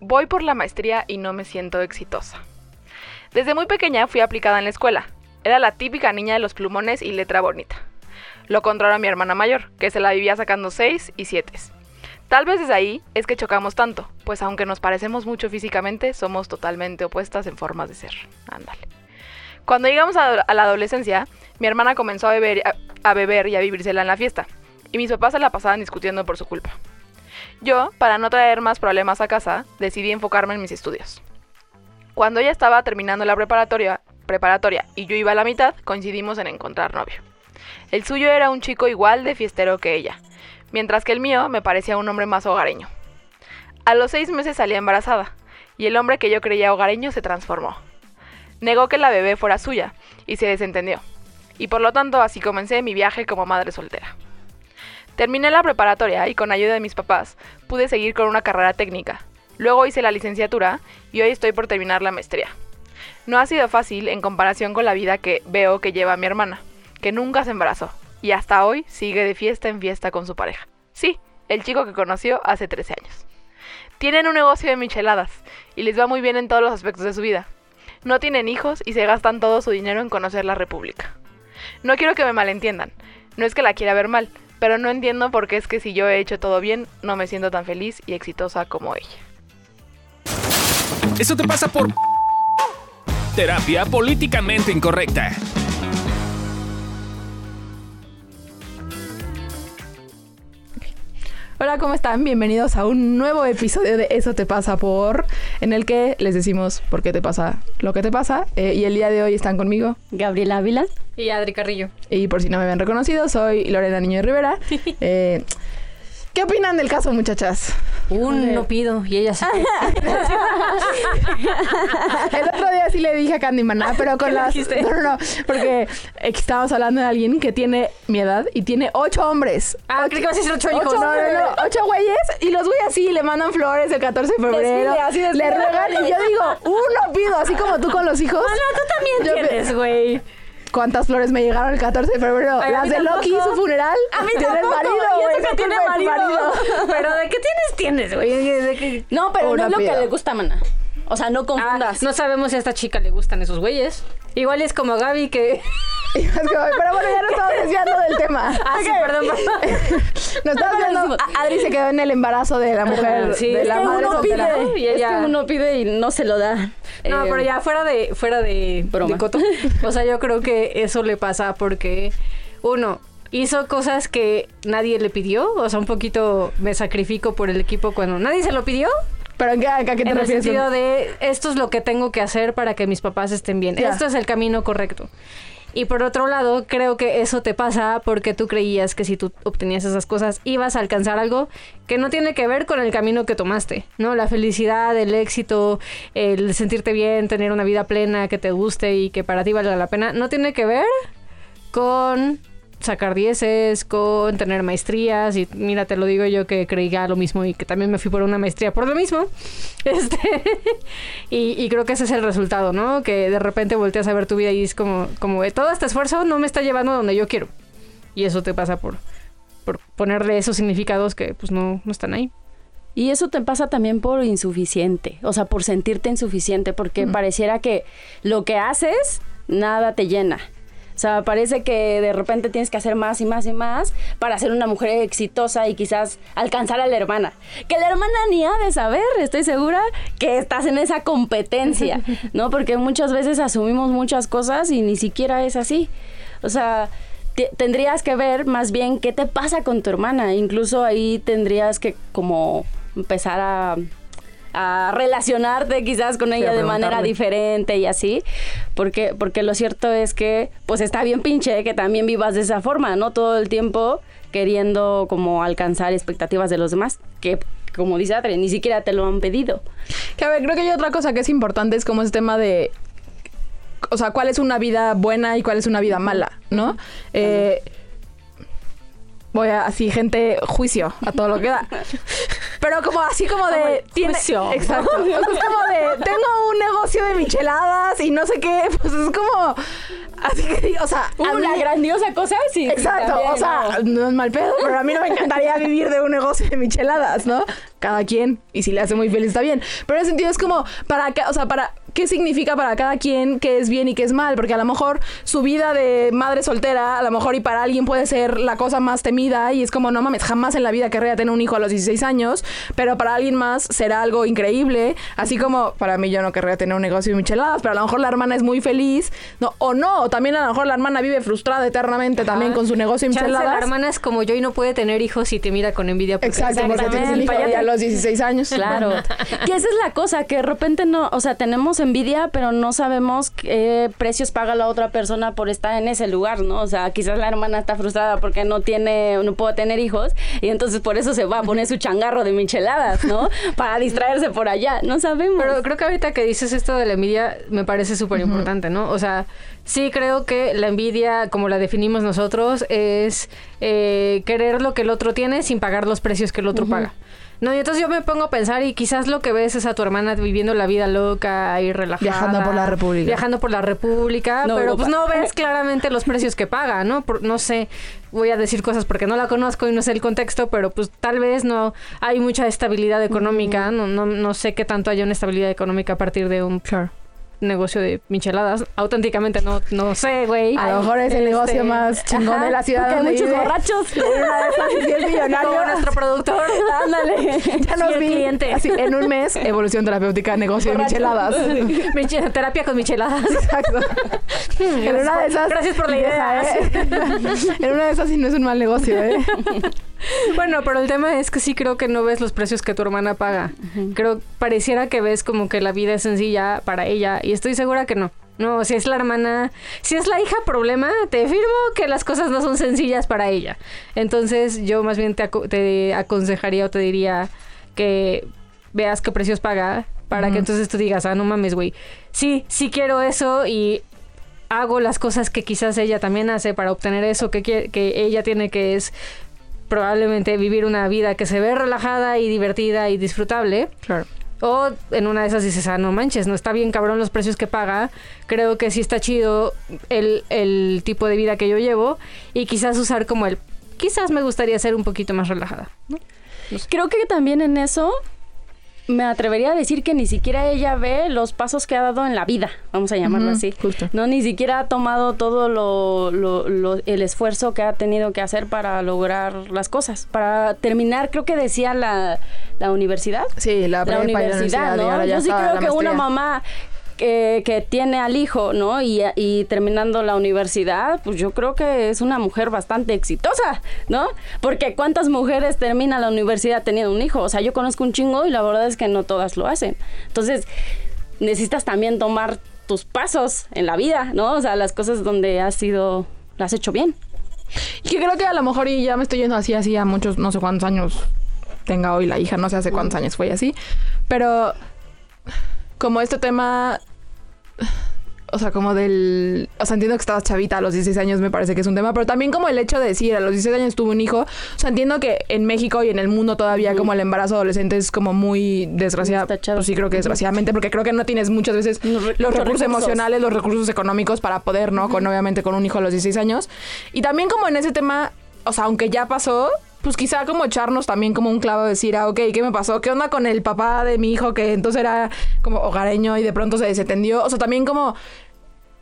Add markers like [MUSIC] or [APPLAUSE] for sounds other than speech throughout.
Voy por la maestría y no me siento exitosa. Desde muy pequeña fui aplicada en la escuela. Era la típica niña de los plumones y letra bonita. Lo contrario a mi hermana mayor, que se la vivía sacando 6 y 7. Tal vez desde ahí es que chocamos tanto, pues aunque nos parecemos mucho físicamente, somos totalmente opuestas en formas de ser. Ándale. Cuando llegamos a, la adolescencia, mi hermana comenzó a beber, a, a beber y a vivírsela en la fiesta, y mis papás se la pasaban discutiendo por su culpa. Yo, para no traer más problemas a casa, decidí enfocarme en mis estudios. Cuando ella estaba terminando la preparatoria, preparatoria y yo iba a la mitad, coincidimos en encontrar novio. El suyo era un chico igual de fiestero que ella, mientras que el mío me parecía un hombre más hogareño. A los seis meses salí embarazada, y el hombre que yo creía hogareño se transformó. Negó que la bebé fuera suya, y se desentendió. Y por lo tanto así comencé mi viaje como madre soltera. Terminé la preparatoria y con ayuda de mis papás pude seguir con una carrera técnica. Luego hice la licenciatura y hoy estoy por terminar la maestría. No ha sido fácil en comparación con la vida que veo que lleva mi hermana, que nunca se embarazó y hasta hoy sigue de fiesta en fiesta con su pareja. Sí, el chico que conoció hace 13 años. Tienen un negocio de micheladas y les va muy bien en todos los aspectos de su vida. No tienen hijos y se gastan todo su dinero en conocer la República. No quiero que me malentiendan, no es que la quiera ver mal, pero no entiendo por qué es que si yo he hecho todo bien, no me siento tan feliz y exitosa como ella. Eso te pasa por terapia políticamente incorrecta. Hola, ¿cómo están? Bienvenidos a un nuevo episodio de Eso te pasa por, en el que les decimos por qué te pasa lo que te pasa. Eh, y el día de hoy están conmigo Gabriela Ávila. Y Adri Carrillo. Y por si no me habían reconocido, soy Lorena Niño de Rivera. [LAUGHS] Eh, ¿Qué opinan del caso, muchachas? Un no pido y ella sí. [LAUGHS] El otro día sí le dije a Candy Maná, pero con las... [LAUGHS] No, no, no, porque estábamos hablando de alguien que tiene mi edad y tiene ocho hombres. Ah, creí que vas a decir ocho hijos. Ocho, no, no, no, ocho güeyes y los güeyes así le mandan flores el 14 de febrero. Desfile, así desfile. le ruegan y yo digo, uno pido, así como tú con los hijos. Ah, no, tú también Yo- tienes, güey. ¿Cuántas flores me llegaron el 14 de febrero? Ay, a Las de Loki, tampoco. su funeral. A mí Tienes tampoco. marido, güey, que tiene tu marido. [LAUGHS] Pero ¿de qué tienes? Tienes, güey. No, pero Una no es lo pida. que le gusta, mana. O sea, no Ah, confundas. no sabemos si a esta chica le gustan esos güeyes. Igual es como a Gaby que... Y es como, Pero bueno, ya no estamos desviando del tema. Ah, sí, Ok. perdón, perdón. [LAUGHS] Nos estamos viendo. Adri se quedó en el embarazo de la mujer, Sí, de es la que madre uno soltera. pide. Y es ella- que uno pide y no se lo da. No, Eh, pero ya fuera de fuera de, Broma. de coto. O sea, yo creo que eso le pasa porque uno hizo cosas que nadie le pidió, o sea, un poquito me sacrifico por el equipo cuando nadie se lo pidió. Pero ¿en qué, a qué te En el refieres? sentido de esto es lo que tengo que hacer para que mis papás estén bien. Esto es el camino correcto. Y por otro lado, creo que eso te pasa porque tú creías que si tú obtenías esas cosas ibas a alcanzar algo que no tiene que ver con el camino que tomaste, ¿no? La felicidad, el éxito, el sentirte bien, tener una vida plena que te guste y que para ti valga la pena, no tiene que ver con sacar dieces, con tener maestrías y mira, te lo digo yo que creía lo mismo y que también me fui por una maestría por lo mismo. [LAUGHS] Este y, y creo que ese es el resultado, ¿no? Que de repente volteas a ver tu vida y es como como eh, todo este esfuerzo no me está llevando donde yo quiero. Y eso te pasa por por ponerle esos significados que pues no no están ahí. Y eso te pasa también por insuficiente. O sea, por sentirte insuficiente. Porque pareciera que lo que haces, nada te llena. O sea, parece que de repente tienes que hacer más y más y más para ser una mujer exitosa y quizás alcanzar a la hermana. Que la hermana ni ha de saber, estoy segura, que estás en esa competencia, [LAUGHS] ¿no? Porque muchas veces asumimos muchas cosas y ni siquiera es así. O sea, te- tendrías que ver más bien qué te pasa con tu hermana. Incluso ahí tendrías que como empezar a, a relacionarte quizás con ella de manera diferente y así. Porque, porque lo cierto es que pues está bien pinche que también vivas de esa forma, ¿no? Todo el tiempo queriendo como alcanzar expectativas de los demás. Que como dice Adri, ni siquiera te lo han pedido. Que a ver, creo que hay otra cosa que es importante, es como ese tema de. O sea, cuál es una vida buena y cuál es una vida mala, ¿no? Eh, voy a, así, gente, juicio a todo lo que da. [LAUGHS] Pero como así como de... tiene, juicio. exacto. O sea, es como de, tengo un negocio de micheladas y no sé qué. [LAUGHS] Pues es como... Así que, o sea... Una mí- grandiosa cosa, sí. Exacto, también, o sea, no es mal pedo, pero a mí no me encantaría [LAUGHS] vivir de un negocio de micheladas, ¿no? Cada quien, y si le hace muy feliz está bien. Pero en ese sentido es como, para, ca- o sea, para, ¿qué significa para cada quien qué es bien y qué es mal? Porque a lo mejor su vida de madre soltera, a lo mejor y para alguien puede ser la cosa más temida y es como, no mames, jamás en la vida querría tener un hijo a los 16 años, pero para alguien más será algo increíble, así como para mí yo no querría tener un negocio de micheladas, pero a lo mejor la hermana es muy feliz, ¿no? O no, o también a lo mejor la hermana vive frustrada eternamente también con su negocio de Chance, micheladas. la hermana es como yo y no puede tener hijos y te mira con envidia. porque- Exacto, porque tienes el hijo a los 16 años. Claro. [LAUGHS] que esa es la cosa, que de repente no, o sea, tenemos envidia, pero no sabemos qué precios paga la otra persona por estar en ese lugar, ¿no? O sea, quizás la hermana está frustrada porque no tiene, no puede tener hijos, y entonces por eso se va a poner su changarro de micheladas, ¿no? [LAUGHS] Para distraerse por allá. No sabemos. Pero creo que ahorita que dices esto de la envidia me parece súper importante, ¿no? O sea, sí creo que la envidia, como la definimos nosotros, es eh, querer lo que el otro tiene sin pagar los precios que el otro paga. No, y entonces yo me pongo a pensar y quizás lo que ves es a tu hermana viviendo la vida loca y relajada. Viajando por la República. Viajando por la República, No, pero Europa. pues no ves claramente los precios que paga, ¿no? Por- no sé, voy a decir cosas porque no la conozco y no sé el contexto, pero pues tal vez no hay mucha estabilidad económica, no, no, no sé qué tanto haya una estabilidad económica a partir de un negocio de micheladas. Auténticamente no, no sé, güey. A lo mejor es el negocio Este, más chingón Ajá, de la ciudad porque hay muchos vive. borrachos. Y [LAUGHS] una de esas, si es millonario, Como nuestro productor. Ándale. [LAUGHS] ya nos Sí, vi. cliente. Así, en un mes, evolución terapéutica, negocio de micheladas. [LAUGHS] Miche- terapia con micheladas. Exacto. en una de esas. Gracias por la idea. ¿eh? en una de esas sí no es un mal negocio, ¿eh? Bueno, pero el tema es que sí creo que no ves los precios que tu hermana paga. Creo, pareciera que ves como que la vida es sencilla para ella y estoy segura que no. No, si es la hermana, si es la hija problema, te afirmo que las cosas no son sencillas para ella. Entonces yo más bien te, aco- te aconsejaría o te diría que veas qué precios paga para que entonces tú digas, ah, no mames, güey. Sí, sí quiero eso y hago las cosas que quizás ella también hace para obtener eso que, que ella tiene que es probablemente vivir una vida que se ve relajada y divertida y disfrutable. Claro. O en una de esas dices, ah, no manches, no está bien cabrón los precios que paga. Creo que sí está chido el, el tipo de vida que yo llevo. Y quizás usar como el, quizás me gustaría ser un poquito más relajada. ¿no? Creo que también en eso me atrevería a decir que ni siquiera ella ve los pasos que ha dado en la vida, vamos a llamarlo así. justo. No, ni siquiera ha tomado todo lo, lo- lo- el esfuerzo que ha tenido que hacer para lograr las cosas. Para terminar, creo que decía la, la universidad. Sí, la, La y la universidad, ¿no? Yo sí creo que una mamá que, tiene al hijo, ¿no? Y, y terminando la universidad, pues yo creo que es una mujer bastante exitosa, ¿no? Porque ¿cuántas mujeres terminan la universidad teniendo un hijo? O sea, yo conozco un chingo y la verdad es que no todas lo hacen. Entonces, necesitas también tomar tus pasos en la vida, ¿no? O sea, las cosas donde has sido, las has hecho bien. Y que creo que a lo mejor, y ya me estoy yendo así, así a muchos, no sé cuántos años tenga hoy la hija, no sé hace cuántos años fue así. Pero como este tema, [SIGHS] o sea, como del... O sea, entiendo que estabas chavita a los 16 años, me parece que es un tema, pero también como el hecho de decir, a los 16 años tuve un hijo. O sea, entiendo que en México y en el mundo todavía como el embarazo adolescente es como muy desgraciado. Pues sí, creo que desgraciadamente, porque creo que no tienes muchas veces Los recursos. emocionales, los recursos económicos para poder, ¿no? Con obviamente con un hijo a los 16 años. Y también como en ese tema, o sea, aunque ya pasó, pues quizá como echarnos también como un clavo, decir, ah, ok, ¿qué me pasó? ¿Qué onda con el papá de mi hijo que entonces era como hogareño y de pronto se desentendió? O sea, también como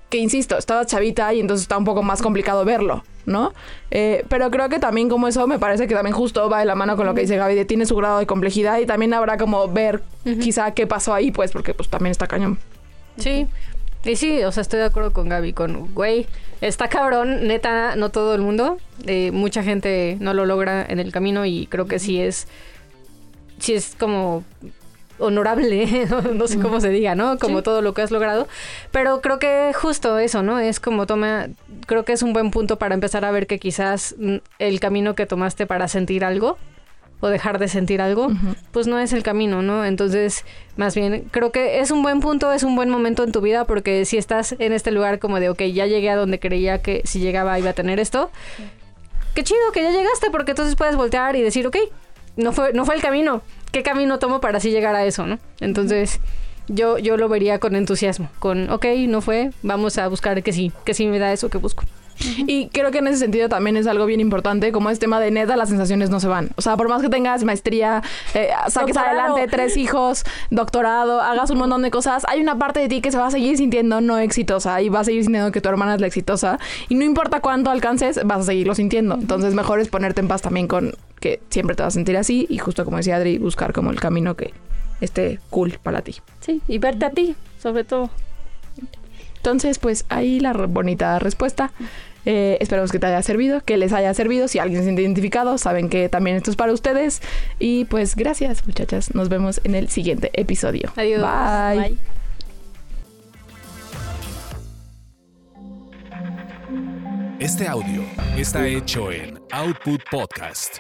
que insisto, estaba chavita y entonces está un poco más complicado verlo, ¿no? Eh, pero creo que también como eso me parece que también justo va de la mano con lo que dice Gaby, de tiene su grado de complejidad y también habrá como ver quizá qué pasó ahí, pues, porque pues también está cañón. Sí. Y sí, o sea, estoy de acuerdo con Gaby, con, güey, está cabrón, neta, no todo el mundo, eh, mucha gente no lo logra en el camino y creo que sí es, sí es como honorable, [LAUGHS] no, sé cómo se diga, ¿no? Como todo lo que has logrado, pero creo que justo eso, ¿no? Es como toma, creo que es un buen punto para empezar a ver que quizás mm, el camino que tomaste para sentir algo o dejar de sentir algo, pues no es el camino, ¿no? Entonces, más bien, creo que es un buen punto, es un buen momento en tu vida, porque si estás en este lugar como de, ok, ya llegué a donde creía que si llegaba iba a tener esto, qué chido que ya llegaste, porque entonces puedes voltear y decir, ok, no fue, no fue el camino, qué camino tomo para así llegar a eso, ¿no? Entonces, yo, yo lo vería con entusiasmo, con, ok, no fue, vamos a buscar que sí, que sí me da eso que busco. Y creo que en ese sentido también es algo bien importante, como es tema de neta, las sensaciones no se van. O sea, por más que tengas maestría, eh, saques Doctorado. adelante tres hijos, doctorado, hagas un montón de cosas, hay una parte de ti que se va a seguir sintiendo no exitosa y va a seguir sintiendo que tu hermana es la exitosa. Y no importa cuánto alcances, vas a seguirlo sintiendo. Entonces, mejor es ponerte en paz también con que siempre te vas a sentir así y justo como decía Adri, buscar como el camino que esté cool para ti. Sí, y verte a ti, sobre todo. Entonces, pues ahí la bonita respuesta. Eh, esperamos que te haya servido, que les haya servido. Si alguien se siente identificado, saben que también esto es para ustedes. Y pues gracias, muchachas. Nos vemos en el siguiente episodio. Adiós. Bye. Bye. Este audio está hecho en Output Podcast.